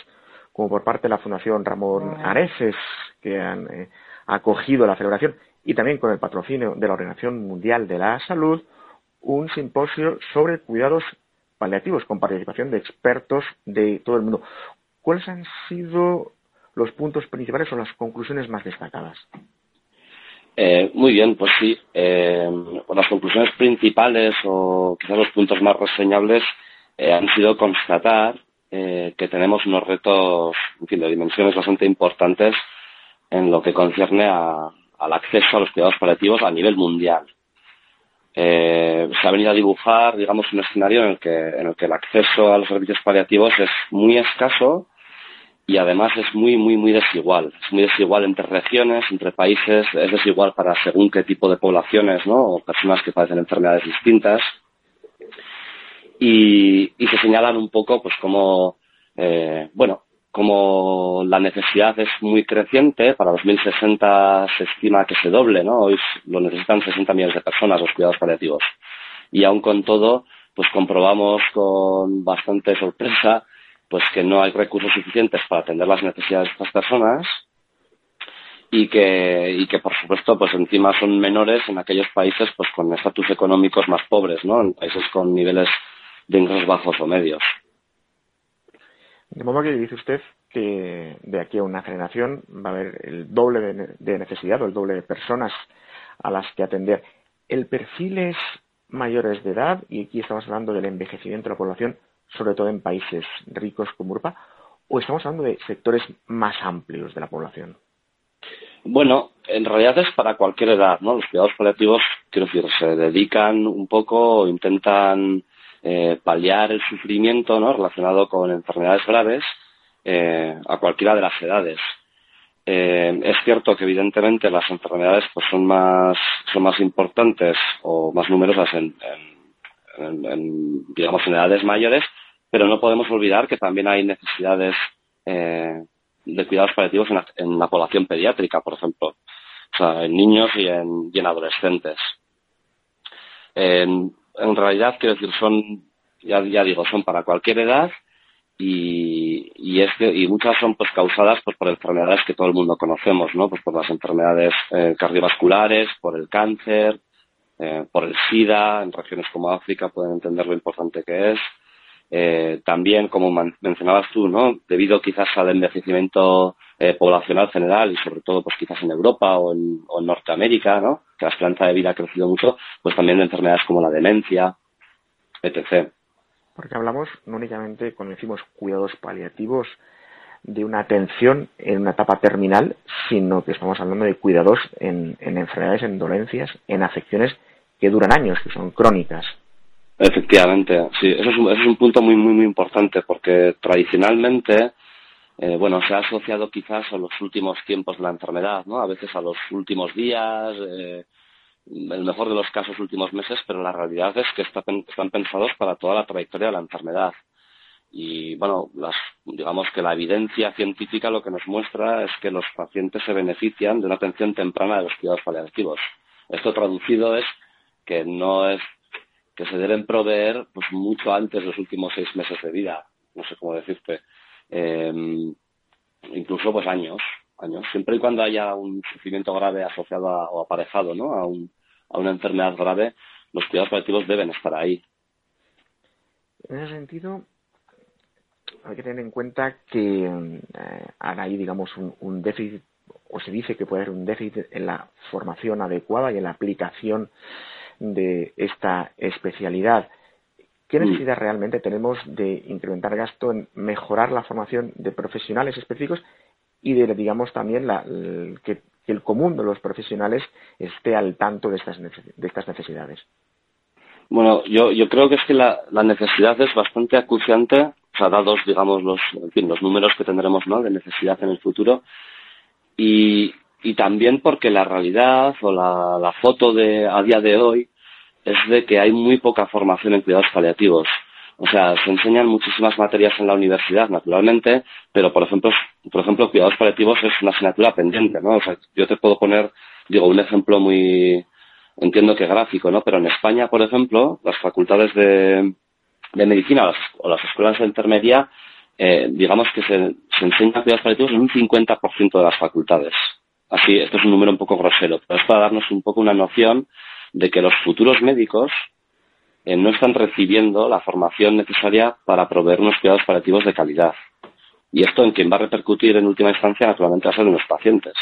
como por parte de la Fundación Ramón Areces, que han eh, acogido la celebración, y también con el patrocinio de la Organización Mundial de la Salud, un simposio sobre cuidados paliativos con participación de expertos de todo el mundo. ¿Cuáles han sido los puntos principales o las conclusiones más destacadas? Eh, muy bien, pues sí. Eh, las conclusiones principales o quizás los puntos más reseñables eh, han sido constatar que tenemos unos retos en fin, de dimensiones bastante importantes en lo que concierne al acceso a los cuidados paliativos a nivel mundial. se ha venido a dibujar, digamos, un escenario en el que, en el, que el acceso a los servicios paliativos es muy escaso y además es muy, muy, muy desigual. Es muy desigual entre regiones, entre países, es desigual para según qué tipo de poblaciones, ¿no? O personas que padecen enfermedades distintas. Y, y se señalan un poco, pues, como, eh, bueno, como la necesidad es muy creciente, para 2060 se estima que se doble, ¿no? Hoy lo necesitan 60 millones de personas los cuidados paliativos. Y aún con todo, pues comprobamos con bastante sorpresa pues que no hay recursos suficientes para atender las necesidades de estas personas y que, y que por supuesto pues encima son menores en aquellos países pues con estatus económicos más pobres, ¿no? En países con niveles de ingresos bajos o medios. De modo que dice usted que de aquí a una generación va a haber el doble de, necesidad o el doble de personas a las que atender. ¿El perfil es mayores de edad? Y aquí estamos hablando del envejecimiento de la población sobre todo en países ricos como Europa, o estamos hablando de sectores más amplios de la población? Bueno, en realidad es para cualquier edad, ¿no? Los cuidados paliativos, quiero decir, se dedican un poco, intentan eh, paliar el sufrimiento, ¿no? Relacionado con enfermedades graves eh, a cualquiera de las edades. Eh, es cierto que evidentemente las enfermedades pues son más son más importantes o más numerosas en en, digamos, en edades mayores, pero no podemos olvidar que también hay necesidades eh, de cuidados paliativos en la, población pediátrica, por ejemplo, o sea, en niños y en, y en adolescentes. En, en, realidad, quiero decir, son, ya, ya digo, son para cualquier edad y, y, es que, y muchas son pues causadas pues por enfermedades que todo el mundo conocemos, ¿no? Pues por las enfermedades eh, cardiovasculares, por el cáncer, eh, por el SIDA, en regiones como África pueden entender lo importante que es. Eh, también, como mencionabas tú, ¿no? debido quizás al envejecimiento eh, poblacional general y sobre todo pues quizás en Europa o en, Norteamérica, ¿no? que la esperanza de vida ha crecido mucho, pues también de enfermedades como la demencia, etc. Porque hablamos no únicamente cuando decimos cuidados paliativos de una atención en una etapa terminal, sino que estamos hablando de cuidados en enfermedades, en dolencias, en afecciones que duran años, que son crónicas. Efectivamente, sí, eso es un, punto muy, muy, muy importante porque tradicionalmente, eh, bueno, se ha asociado quizás a los últimos tiempos de la enfermedad, ¿no? A veces a los últimos días, eh, el mejor de los casos últimos meses, pero la realidad es que están pensados para toda la trayectoria de la enfermedad. Y bueno, las, digamos que la evidencia científica lo que nos muestra es que los pacientes se benefician de una atención temprana de los cuidados paliativos. Esto traducido es que no es que se deben proveer pues mucho antes de los últimos seis meses de vida. no sé cómo decirte, em, incluso pues años, años, siempre y cuando haya un sufrimiento grave asociado o aparejado ¿no? a, un, a una enfermedad grave, los cuidados paliativos deben estar ahí. En ese sentido, hay que tener en cuenta que eh, hay, digamos, un, déficit, o se dice que puede haber un déficit en la formación adecuada y en la aplicación de esta especialidad. ¿Qué mm. necesidad realmente tenemos de incrementar gasto en mejorar la formación de profesionales específicos y de, digamos, también la, que, el común de los profesionales esté al tanto de estas, de estas necesidades? Bueno, yo, yo creo que es que la, la necesidad es bastante acuciante, o sea, dados, digamos, los, en fin, los números que tendremos, ¿no?, de necesidad en el futuro. Y, y también porque la realidad o la, foto de, a día de hoy es de que hay muy poca formación en cuidados paliativos. O sea, se enseñan muchísimas materias en la universidad, naturalmente, pero por ejemplo, por ejemplo, cuidados paliativos es una asignatura pendiente, ¿no? O sea, yo te puedo poner, digo, un ejemplo muy, entiendo que gráfico, ¿no? Pero en España, por ejemplo, las facultades de, de medicina o las, escuelas de intermedia, eh, digamos que se, se enseña cuidados paliativos en un 50% de las facultades. Así, esto es un número un poco grosero, pero es para darnos un poco una noción de que los futuros médicos eh, no están recibiendo la formación necesaria para proveer unos cuidados paliativos de calidad. Y esto en quien va a repercutir en última instancia naturalmente va a ser en los pacientes.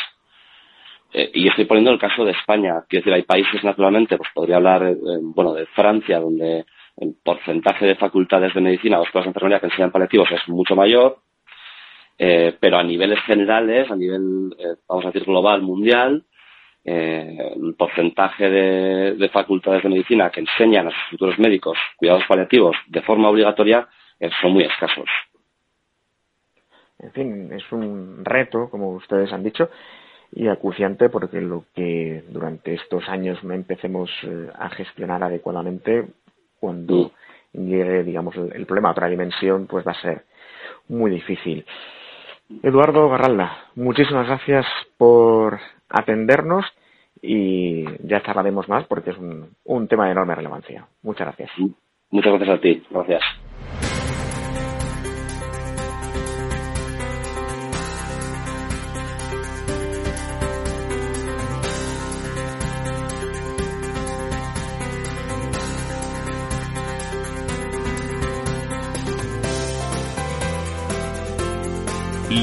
Eh, y estoy poniendo el caso de España. Quiero decir, hay países, naturalmente, pues podría hablar, eh, bueno, de Francia, donde el porcentaje de facultades de medicina o escuelas de enfermería que enseñan paliativos es mucho mayor, eh, pero a niveles generales, a nivel, vamos a decir, global, mundial, el porcentaje de, facultades de medicina que enseñan a sus futuros médicos cuidados paliativos de forma obligatoria son muy escasos. En fin, es un reto, como ustedes han dicho, y acuciante porque lo que durante estos años no empecemos eh, a gestionar adecuadamente, cuando llegue, digamos, el, problema a otra dimensión, pues va a ser muy difícil. Eduardo Garralda, muchísimas gracias por atendernos y ya charlaremos más porque es un, un tema de enorme relevancia. Muchas gracias. Muchas gracias a ti. Gracias.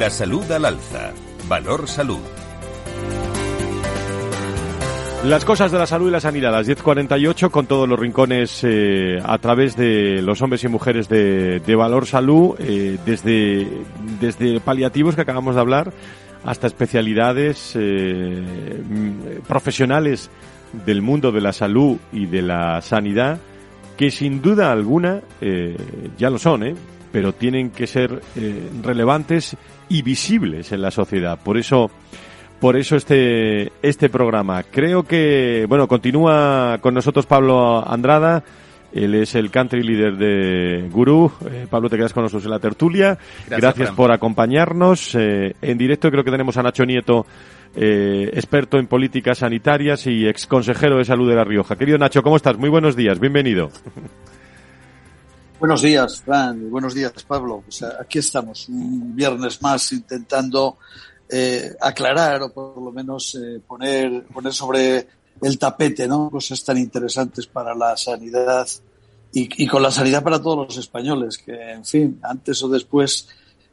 La salud al alza. Valor salud. Las cosas de la salud y la sanidad, las 10.48, con todos los rincones eh, a través de los hombres y mujeres de, Valor Salud, eh, desde, desde paliativos que acabamos de hablar hasta especialidades eh, profesionales del mundo de la salud y de la sanidad, que sin duda alguna ya lo son, pero tienen que ser relevantes y visibles en la sociedad. Por eso, por eso este, este programa. Creo que, bueno, continúa con nosotros Pablo Andrada. Él es el country leader de Gurú. Eh, Pablo, te quedas con nosotros en la tertulia. Gracias, por acompañarnos. Eh, en directo creo que tenemos a Nacho Nieto, eh, experto en políticas sanitarias y ex consejero de salud de La Rioja. Querido Nacho, ¿cómo estás? Muy buenos días. Bienvenido. Buenos días, Fran. Buenos días, Pablo. Pues aquí estamos, un viernes más intentando eh, aclarar o por lo menos eh, poner, poner sobre el tapete ¿no? cosas tan interesantes para la sanidad y, y con la sanidad para todos los españoles, que en fin, antes o después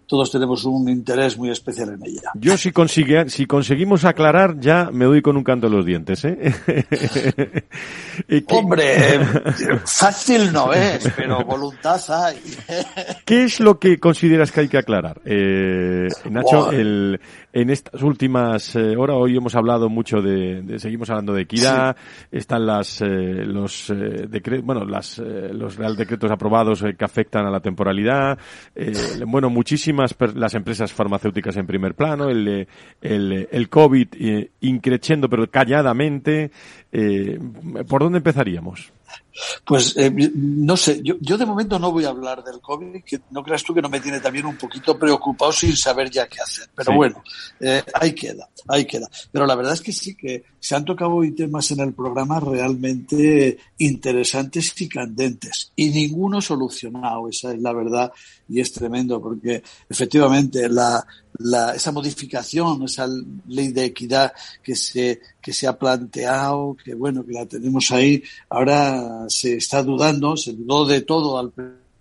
todos tenemos un interés muy especial en ella. Yo si, consigue, si conseguimos aclarar ya me doy con un canto en los dientes. ¿eh? Hombre, fácil no es, pero voluntad hay. ¿Qué es lo que consideras que hay que aclarar? Eh, Nacho, el, en estas últimas eh, horas, hoy hemos hablado mucho de, seguimos hablando de equidad, están las, eh, los eh, decretos, bueno, las, los real decretos aprobados que afectan a la temporalidad, bueno, muchísimas las empresas farmacéuticas en primer plano, el, el, el COVID increciendo pero calladamente, ¿por dónde empezaríamos? Pues eh, no sé, yo, yo, de momento no voy a hablar del COVID, que no creas tú que no me tiene también un poquito preocupado sin saber ya qué hacer. Pero bueno, eh, ahí queda, ahí queda. Pero la verdad es que sí que se han tocado hoy temas en el programa realmente interesantes y candentes y ninguno solucionado, esa es la verdad y es tremendo porque efectivamente la, la, esa modificación, esa ley de equidad que se, que se ha planteado, que bueno, que la tenemos ahí, ahora se está dudando, se dudó de todo al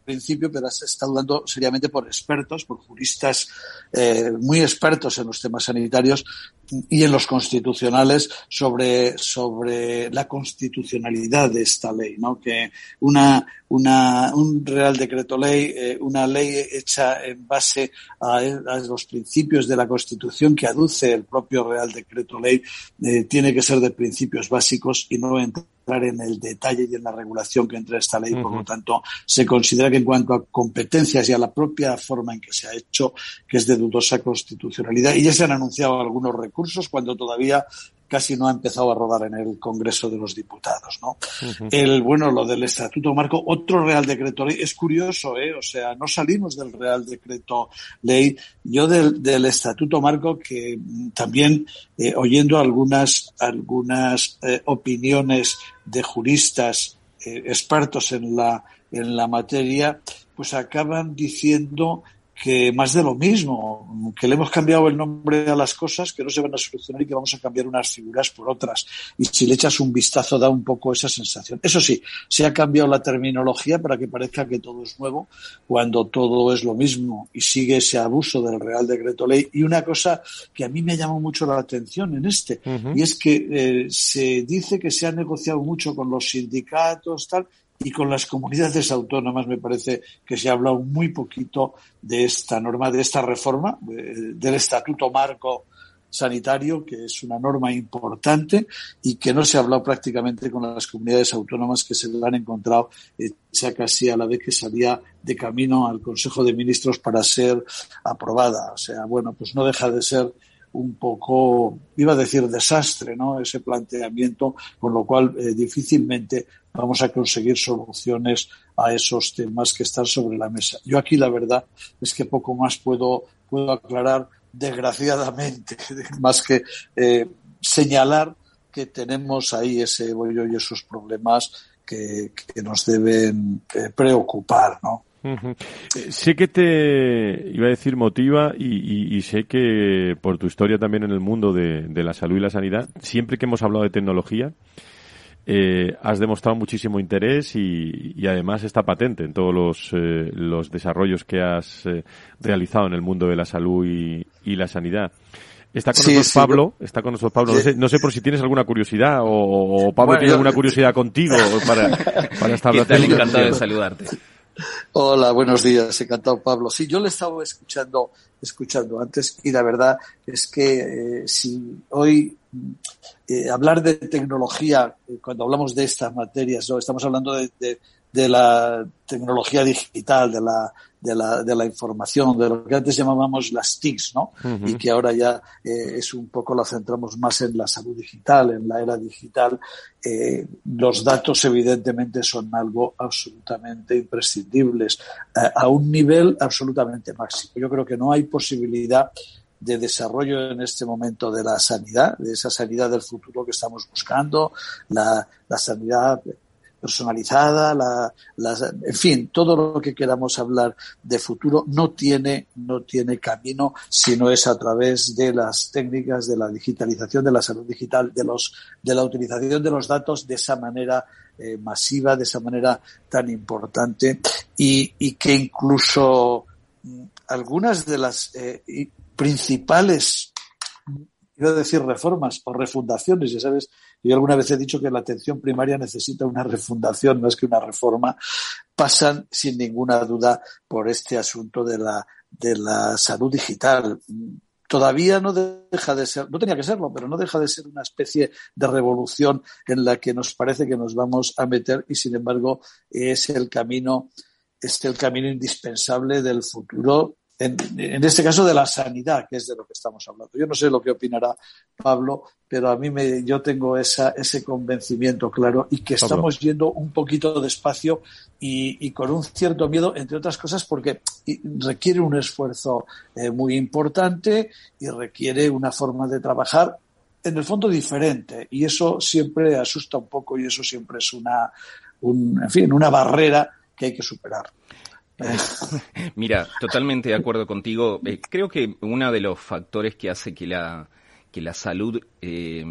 principio, pero se está dudando seriamente por expertos, por juristas eh, muy expertos en los temas sanitarios y en los constitucionales sobre, sobre la constitucionalidad de esta ley, ¿no? Que una, una, un Real Decreto Ley, eh, una ley hecha en base a, los principios de la Constitución que aduce el propio Real Decreto Ley, eh, tiene que ser de principios básicos y no entrar en el detalle y en la regulación que entra esta ley. Por lo tanto, se considera que en cuanto a competencias y a la propia forma en que se ha hecho, que es de dudosa constitucionalidad, y ya se han anunciado algunos recursos cuando todavía casi no ha empezado a rodar en el Congreso de los Diputados, ¿no? El, bueno, lo del Estatuto Marco, otro Real Decreto Ley, es curioso, ¿eh? O sea, no salimos del Real Decreto Ley. Yo del, del Estatuto Marco, que también, eh, oyendo algunas, algunas eh, opiniones de juristas eh, expertos en la, en la materia, pues acaban diciendo que más de lo mismo, que le hemos cambiado el nombre a las cosas, que no se van a solucionar y que vamos a cambiar unas figuras por otras. Y si le echas un vistazo da un poco esa sensación. Eso sí, se ha cambiado la terminología para que parezca que todo es nuevo, cuando todo es lo mismo y sigue ese abuso del Real Decreto Ley. Y una cosa que a mí me llamó mucho la atención en este, y es que eh, se dice que se ha negociado mucho con los sindicatos, tal, y con las comunidades autónomas me parece que se ha hablado muy poquito de esta norma, de esta reforma, del Estatuto Marco Sanitario, que es una norma importante y que no se ha hablado prácticamente con las comunidades autónomas que se la han encontrado ya casi a la vez que salía de camino al Consejo de Ministros para ser aprobada. O sea, bueno, pues no deja de ser un poco, iba a decir desastre, ¿no? Ese planteamiento, con lo cual eh, difícilmente vamos a conseguir soluciones a esos temas que están sobre la mesa. Yo aquí la verdad es que poco más puedo, puedo aclarar, desgraciadamente, más que eh, señalar que tenemos ahí ese bollo y esos problemas que, nos deben eh, preocupar, ¿no? Sé que te iba a decir motiva y, sé que por tu historia también en el mundo de, la salud y la sanidad, siempre que hemos hablado de tecnología, eh, has demostrado muchísimo interés y, además está patente en todos los, eh, los desarrollos que has eh, realizado en el mundo de la salud y, la sanidad. Está con nosotros Pablo, está con nosotros Pablo. No sé, por si tienes alguna curiosidad o, Pablo tiene alguna curiosidad contigo para, para establecer. encantado de saludarte. Hola, buenos días, encantado Pablo. Sí, yo le estaba escuchando, escuchando antes y la verdad es que eh, si hoy eh, hablar de tecnología, eh, cuando hablamos de estas materias, ¿no? estamos hablando de la tecnología digital, de la, de la, de la información, de lo que antes llamábamos las TICs, ¿no? Y que ahora ya eh, es un poco lo centramos más en la salud digital, en la era digital. Eh, los datos evidentemente son algo absolutamente imprescindibles, eh, a un nivel absolutamente máximo. Yo creo que no hay posibilidad de desarrollo en este momento de la sanidad, de esa sanidad del futuro que estamos buscando, la, la sanidad personalizada, la, en fin, todo lo que queramos hablar de futuro no tiene, no tiene camino si no es a través de las técnicas de la digitalización, de la salud digital, de los, de la utilización de los datos de esa manera eh, masiva, de esa manera tan importante. Y, y que incluso mm, algunas de las eh, principales a decir reformas o refundaciones, ya sabes, yo alguna vez he dicho que la atención primaria necesita una refundación más que una reforma, pasan sin ninguna duda por este asunto de la, de la salud digital. Todavía no deja de ser, no tenía que serlo, pero no deja de ser una especie de revolución en la que nos parece que nos vamos a meter y sin embargo es el camino, es el camino indispensable del futuro en, este caso de la sanidad, que es de lo que estamos hablando. Yo no sé lo que opinará Pablo, pero a mí me, yo tengo esa, ese convencimiento claro y que estamos yendo un poquito despacio y, y, con un cierto miedo, entre otras cosas, porque requiere un esfuerzo eh, muy importante y requiere una forma de trabajar en el fondo diferente y eso siempre asusta un poco y eso siempre es una, un, en fin, una barrera que hay que superar. Mira, totalmente de acuerdo contigo. Eh, creo que uno de los factores que hace que la, que la salud eh,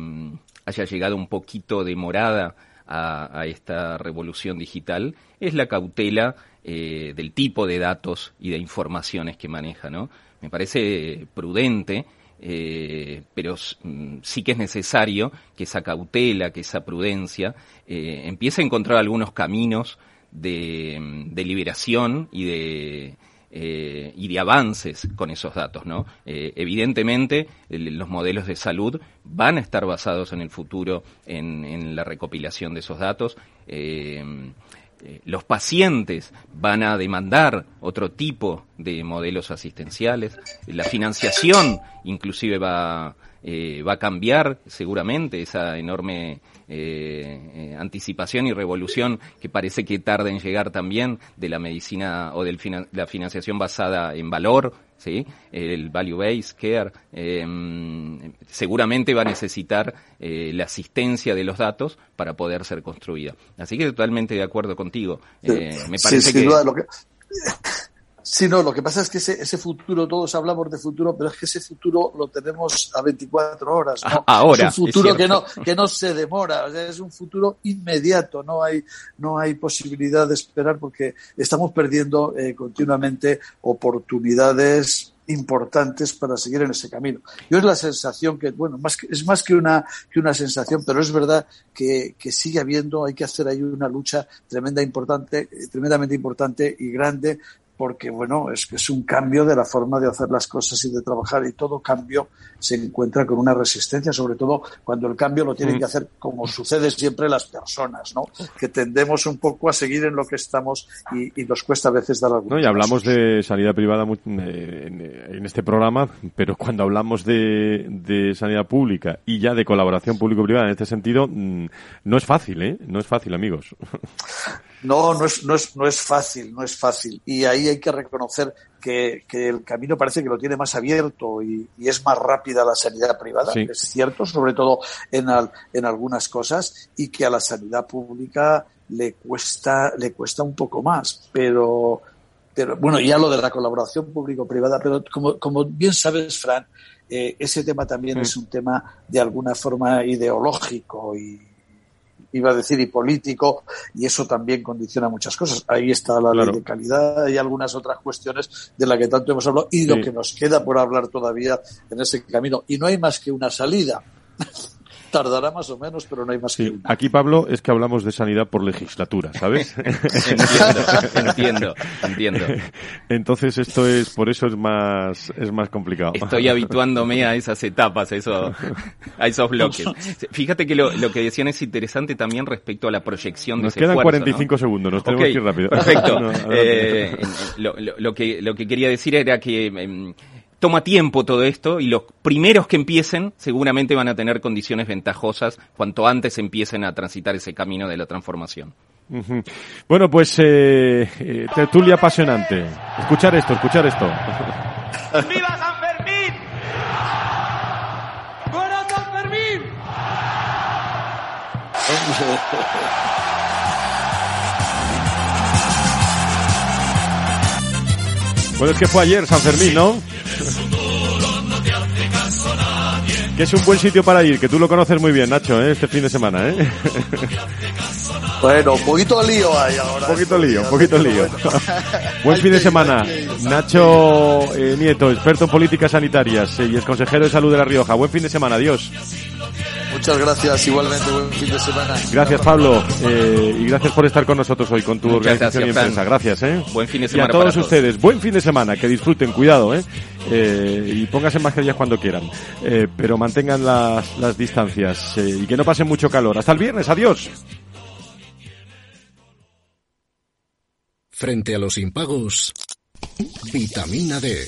haya llegado un poquito demorada a, a, esta revolución digital es la cautela eh, del tipo de datos y de informaciones que maneja, ¿no? Me parece prudente pero mm, sí que es necesario que esa cautela, que esa prudencia empiece a encontrar algunos caminos de, mm, liberación y de, eh, y de avances con esos datos, ¿no? evidentemente, los modelos de salud van a estar basados en el futuro en, en la recopilación de esos datos. Eh, los pacientes van a demandar otro tipo de modelos asistenciales, la financiación inclusive va, eh, va a cambiar seguramente esa enorme eh, anticipación y revolución que parece que tarda en llegar también de la medicina o de la financiación basada en valor, ¿sí? el value-based care, em, seguramente va a necesitar eh, la asistencia de los datos para poder ser construida. Así que totalmente de acuerdo contigo. Eh, me parece que... Sí, no, lo que pasa es que ese, ese futuro, todos hablamos de futuro, pero es que ese futuro lo tenemos a 24 horas. ¿no? Ahora. Es un futuro que no, que no se demora, o sea, es un futuro inmediato, no hay, no hay posibilidad de esperar porque estamos perdiendo eh, continuamente oportunidades importantes para seguir en ese camino. Yo es la sensación que, bueno, más que, es más que una, que una sensación, pero es verdad que, que sigue habiendo, hay que hacer ahí una lucha tremenda importante, tremendamente importante y grande porque bueno, es que es un cambio de la forma de hacer las cosas y de trabajar y todo cambio se encuentra con una resistencia, sobre todo cuando el cambio lo tienen mm. que hacer como sucede siempre las personas, ¿no? Que tendemos un poco a seguir en lo que estamos y, nos cuesta a veces dar algún No, y hablamos de sanidad privada en este programa, pero cuando hablamos de, de sanidad pública y ya de colaboración público-privada en este sentido, mm, no es fácil, ¿eh? No es fácil, amigos. No, no es, no es, no es fácil, no es fácil. Y ahí hay que reconocer que, que el camino parece que lo tiene más abierto y, y es más rápida la sanidad privada, es cierto, sobre todo en, al, en algunas cosas, y que a la sanidad pública le cuesta, le cuesta un poco más. Pero, pero bueno, ya lo de la colaboración público-privada, pero como, como bien sabes, Fran, eh, ese tema también es un tema de alguna forma ideológico y, iba a decir, y político, y eso también condiciona muchas cosas. Ahí está la ley de calidad y algunas otras cuestiones de las que tanto hemos hablado y lo que nos queda por hablar todavía en ese camino. Y no hay más que una salida. Tardará más o menos, pero no hay más que una. Aquí, Pablo, es que hablamos de sanidad por legislatura, ¿sabes? entiendo, entiendo, entiendo. Entonces esto es, por eso es más, es más complicado. Estoy habituándome a esas etapas, a, eso, a esos bloques. Fíjate que lo, lo, que decían es interesante también respecto a la proyección de Nos quedan 45 segundos, nos tenemos que ir rápido. Perfecto. eh, lo, lo, que, lo que quería decir era que em, toma tiempo todo esto y los primeros que empiecen seguramente van a tener condiciones ventajosas cuanto antes empiecen a transitar ese camino de la transformación. Bueno, pues eh, eh, tertulia apasionante. Escuchar esto, escuchar esto. ¡Viva San Fermín! ¡Fuera San Fermín! Bueno, es que fue ayer San Fermín, ¿no? Que es un buen sitio para ir, que tú lo conoces muy bien, Nacho, ¿eh? este fin de semana, ¿eh? Bueno, un poquito lío hay ahora. Un poquito lío, un poquito lío. buen fin de semana. Nacho eh, Nieto, experto en políticas sanitarias eh, y es consejero de salud de La Rioja. Buen fin de semana, adiós. Muchas gracias, igualmente, buen fin de semana. Gracias, Pablo, eh, y gracias por estar con nosotros hoy, con tu organización y empresa. Gracias, ¿eh? Buen fin de semana. Y a todos, ustedes, buen fin de semana, que disfruten, cuidado, ¿eh? eh y pónganse mascarillas cuando quieran, eh, pero mantengan las, las distancias eh, y que no pasen mucho calor. Hasta el viernes, adiós. Frente a los impagos, Vitamina D,